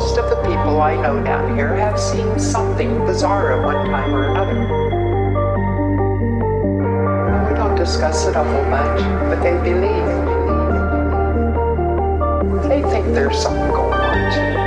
Most of the people I know down here have seen something bizarre at one time or another. We don't discuss it a whole bunch, but they believe. They think there's something going on too.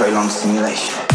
prolonged simulation.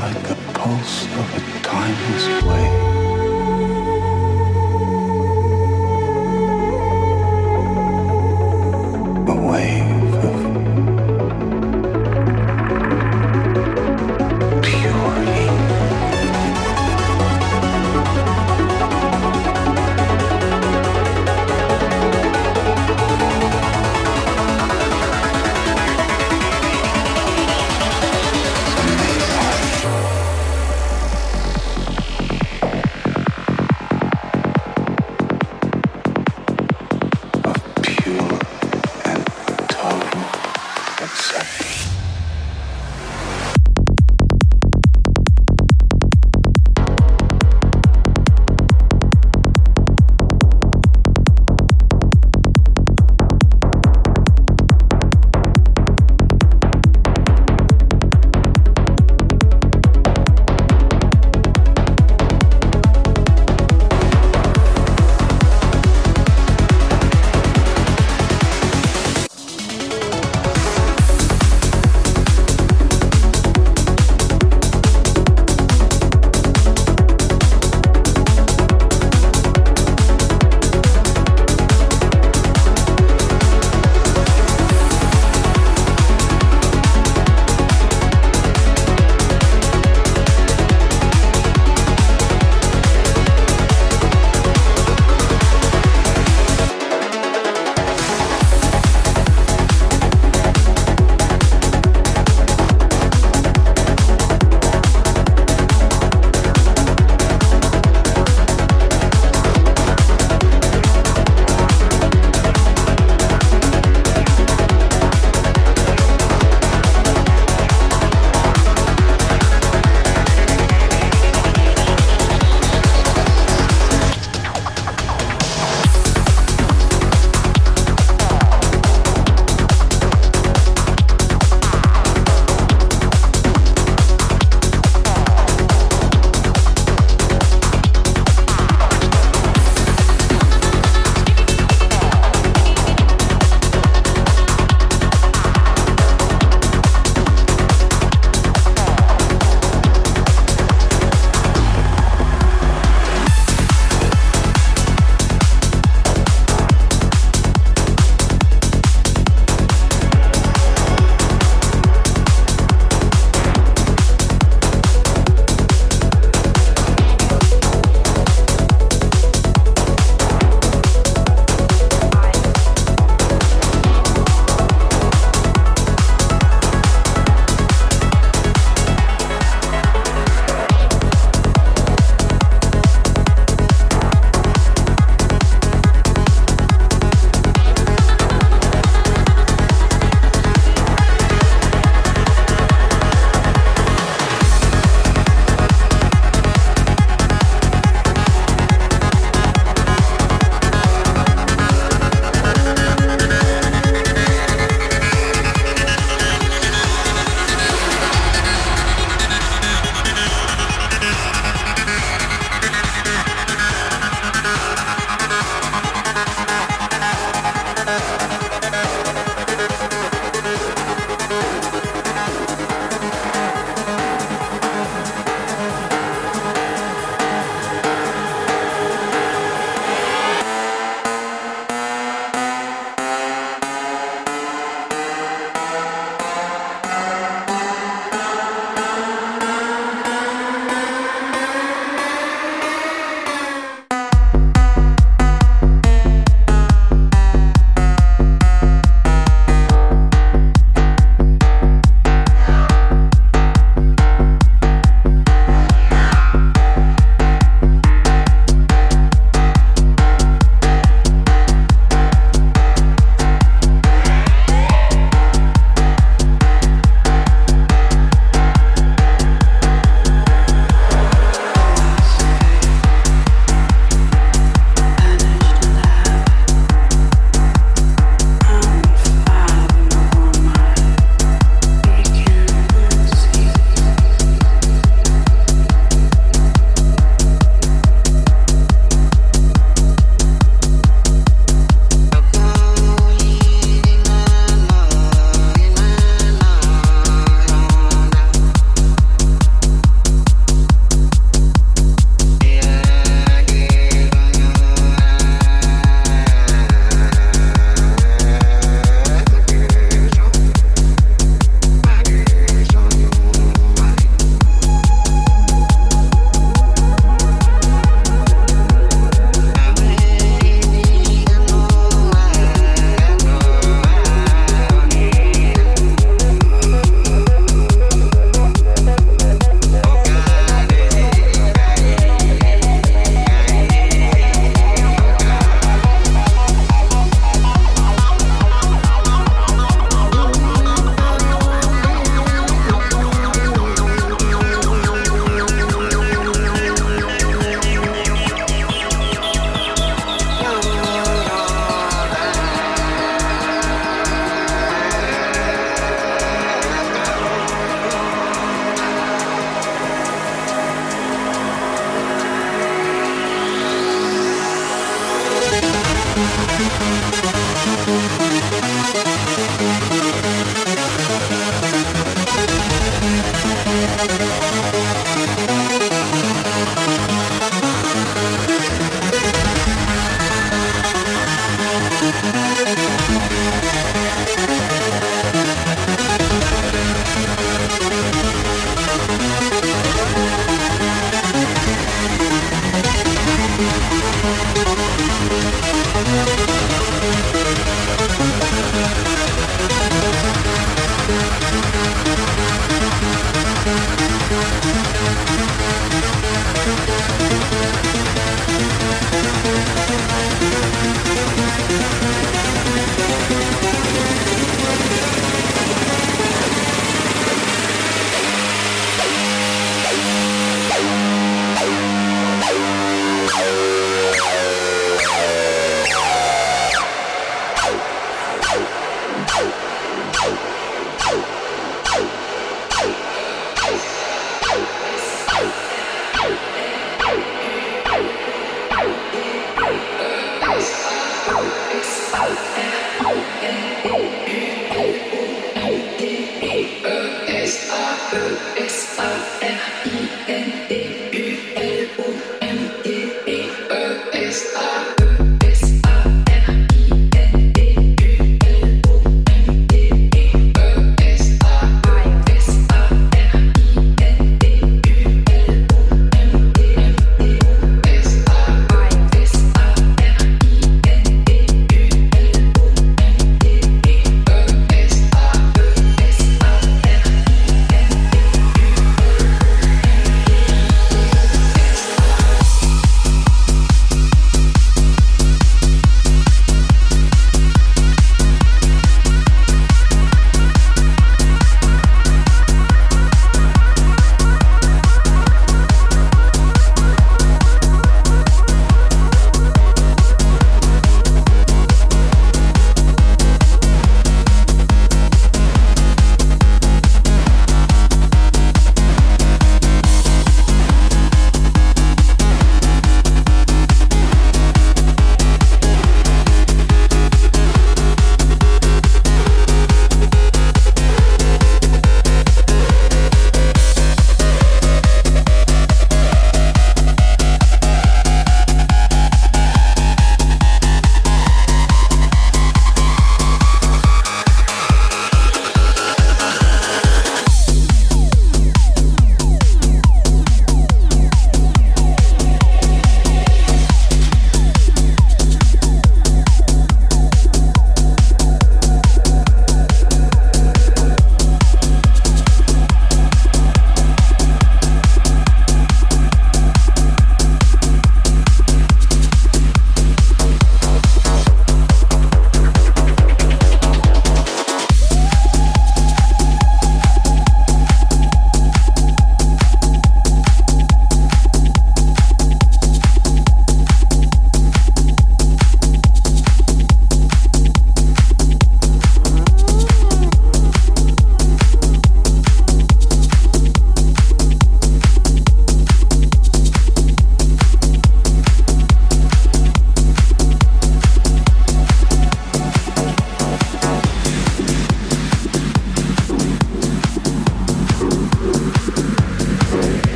Like the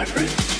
my friend.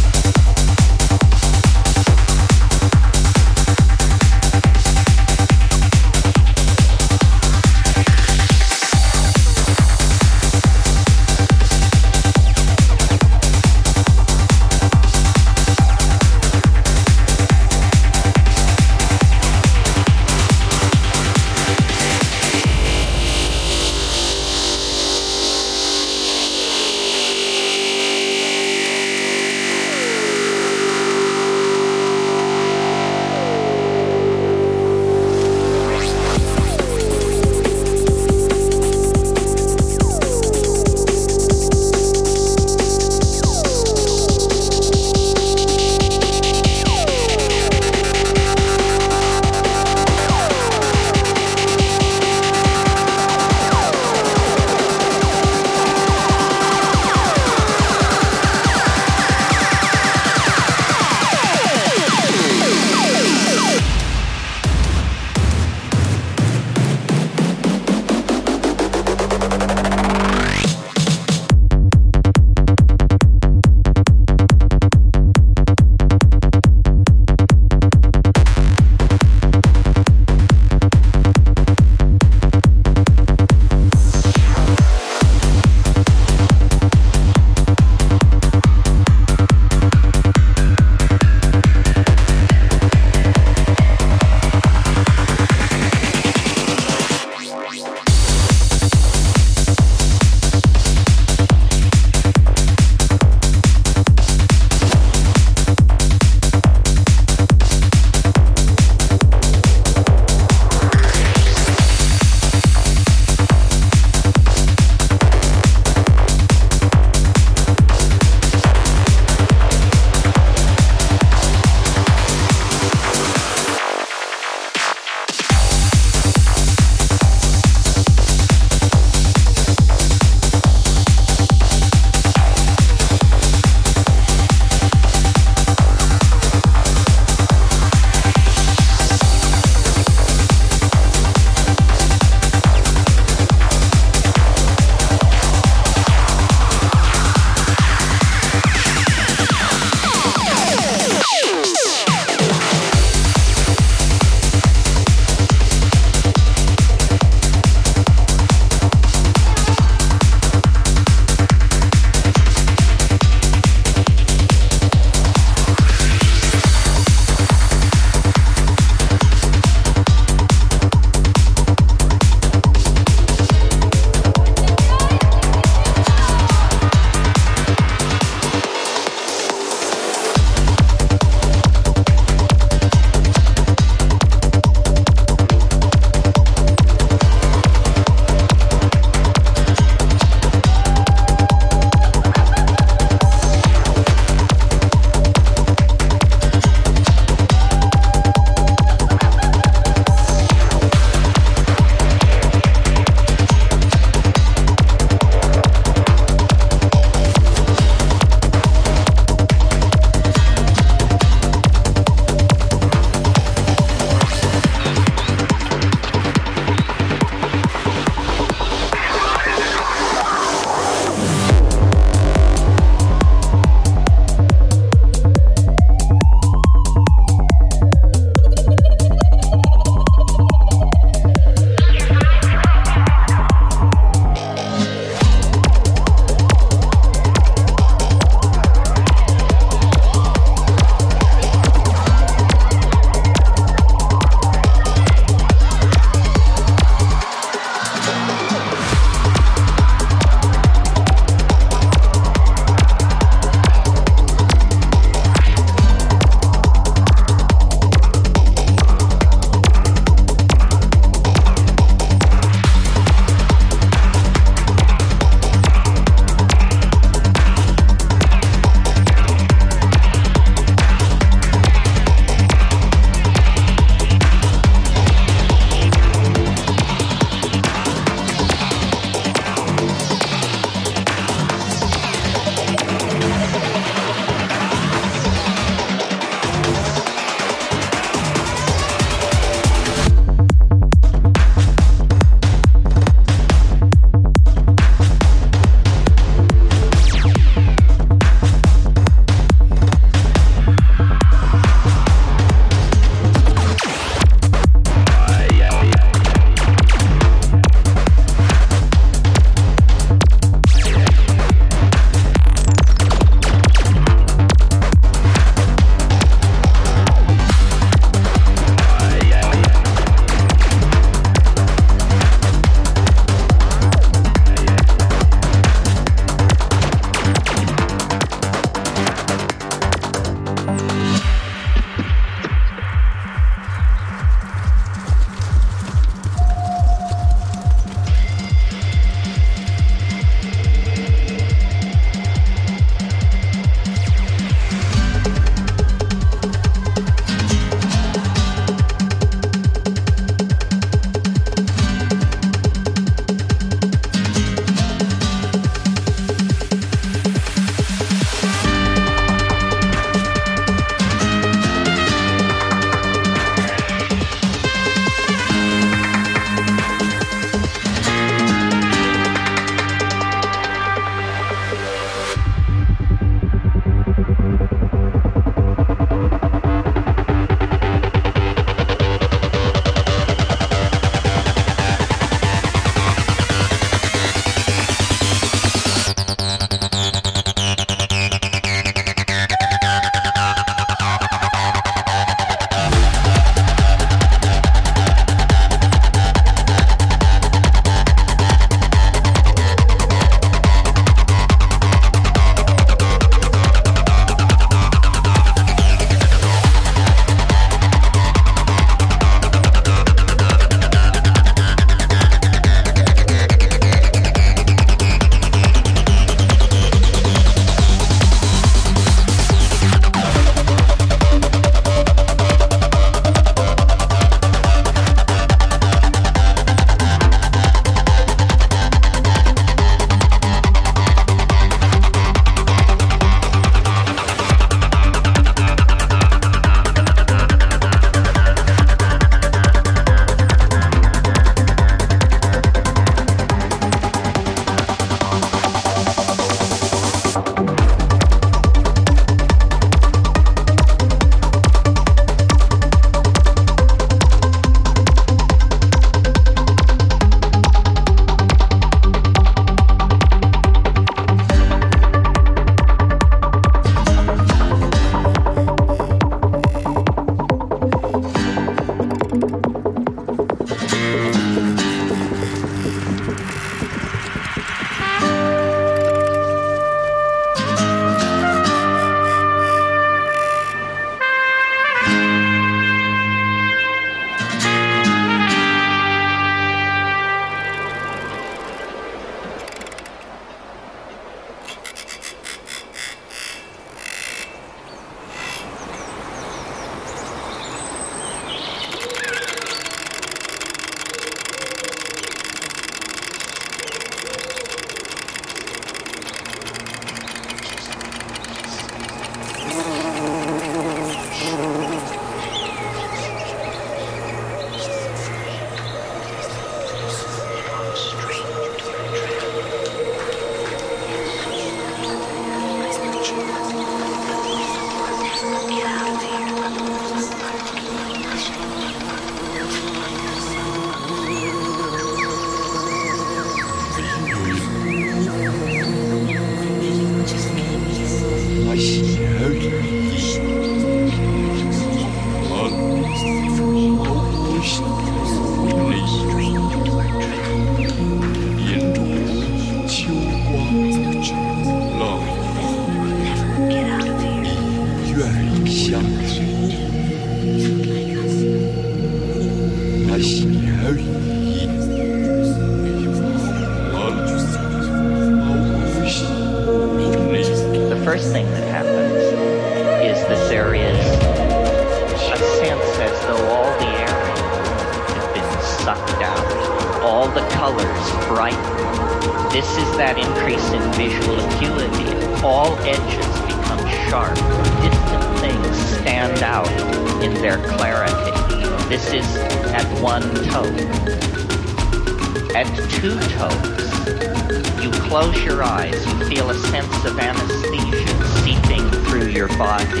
Eyes, you feel a sense of anesthesia seeping through your body.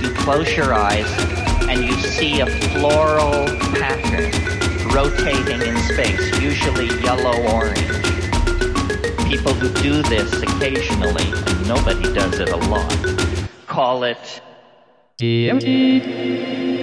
You close your eyes and you see a floral pattern rotating in space, usually yellow-orange. People who do this occasionally, and nobody does it a lot, call it DMT.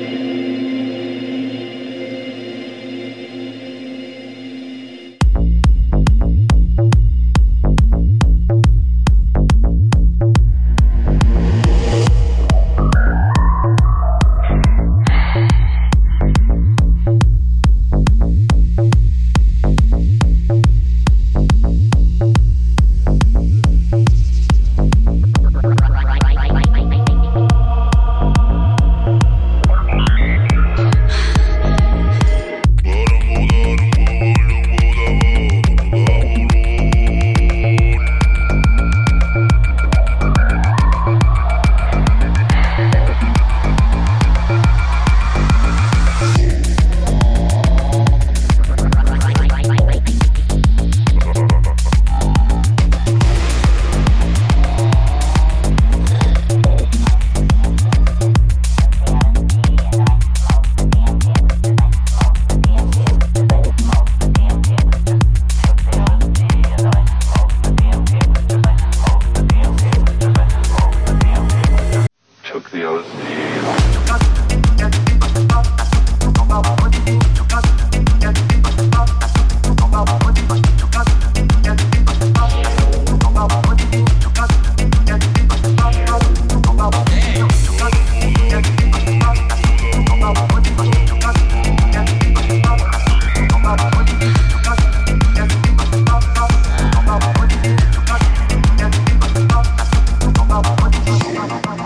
Thank you.